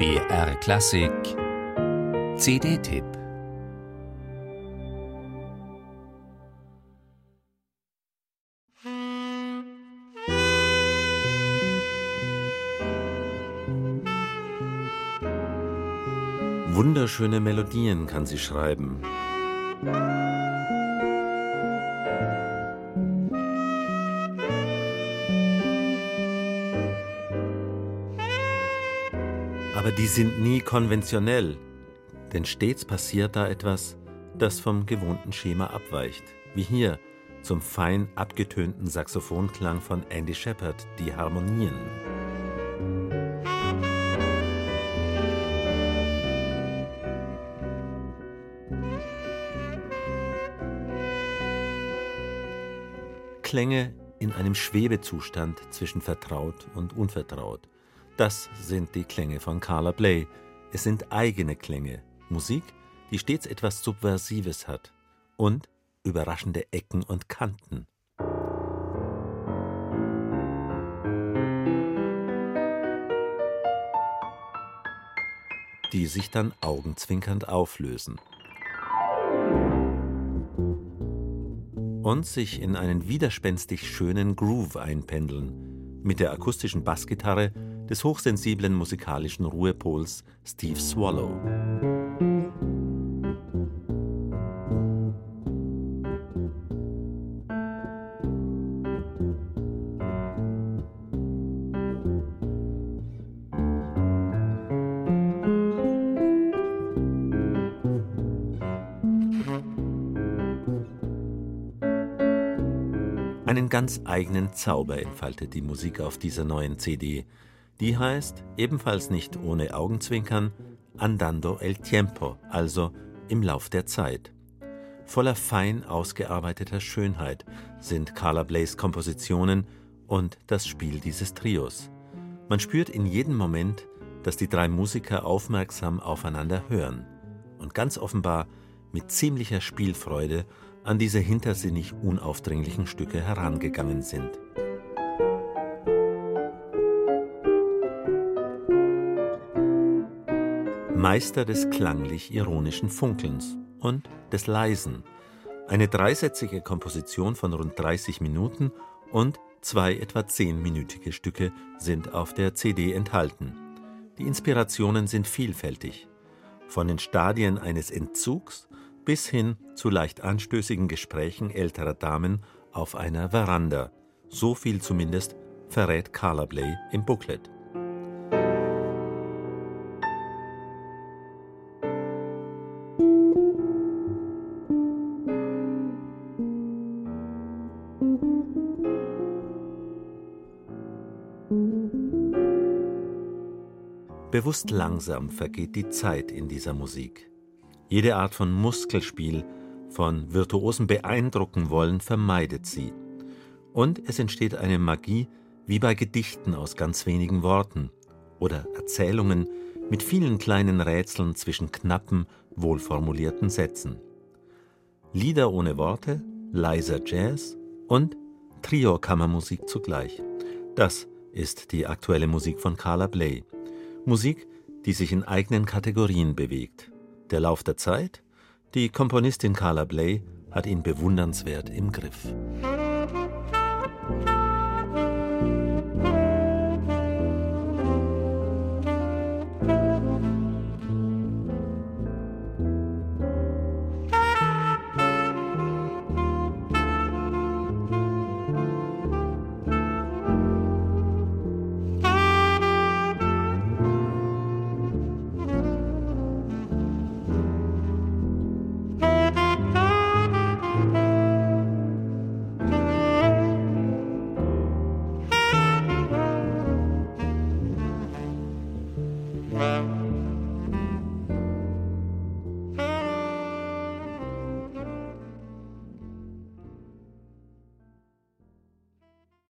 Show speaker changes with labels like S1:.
S1: BR Klassik CD-Tipp
S2: Wunderschöne Melodien kann sie schreiben. Aber die sind nie konventionell, denn stets passiert da etwas, das vom gewohnten Schema abweicht, wie hier zum fein abgetönten Saxophonklang von Andy Shepard, die Harmonien. Klänge in einem Schwebezustand zwischen vertraut und unvertraut. Das sind die Klänge von Carla Bley. Es sind eigene Klänge, Musik, die stets etwas Subversives hat und überraschende Ecken und Kanten. die sich dann augenzwinkernd auflösen und sich in einen widerspenstig schönen Groove einpendeln, mit der akustischen Bassgitarre des hochsensiblen musikalischen Ruhepols Steve Swallow. Einen ganz eigenen Zauber entfaltet die Musik auf dieser neuen CD, die heißt, ebenfalls nicht ohne Augenzwinkern, Andando el Tiempo, also im Lauf der Zeit. Voller fein ausgearbeiteter Schönheit sind Carla Blays Kompositionen und das Spiel dieses Trios. Man spürt in jedem Moment, dass die drei Musiker aufmerksam aufeinander hören und ganz offenbar mit ziemlicher Spielfreude an diese hintersinnig unaufdringlichen Stücke herangegangen sind. Meister des klanglich-ironischen Funkelns und des Leisen. Eine dreisätzige Komposition von rund 30 Minuten und zwei etwa zehnminütige Stücke sind auf der CD enthalten. Die Inspirationen sind vielfältig. Von den Stadien eines Entzugs bis hin zu leicht anstößigen Gesprächen älterer Damen auf einer Veranda. So viel zumindest verrät Carla Bley im Booklet. Bewusst langsam vergeht die Zeit in dieser Musik. Jede Art von Muskelspiel, von virtuosen beeindrucken wollen, vermeidet sie. Und es entsteht eine Magie wie bei Gedichten aus ganz wenigen Worten oder Erzählungen mit vielen kleinen Rätseln zwischen knappen, wohlformulierten Sätzen. Lieder ohne Worte, leiser Jazz und Trio-Kammermusik zugleich. Das ist die aktuelle Musik von Carla Bley. Musik, die sich in eigenen Kategorien bewegt. Der Lauf der Zeit? Die Komponistin Carla Bley hat ihn bewundernswert im Griff.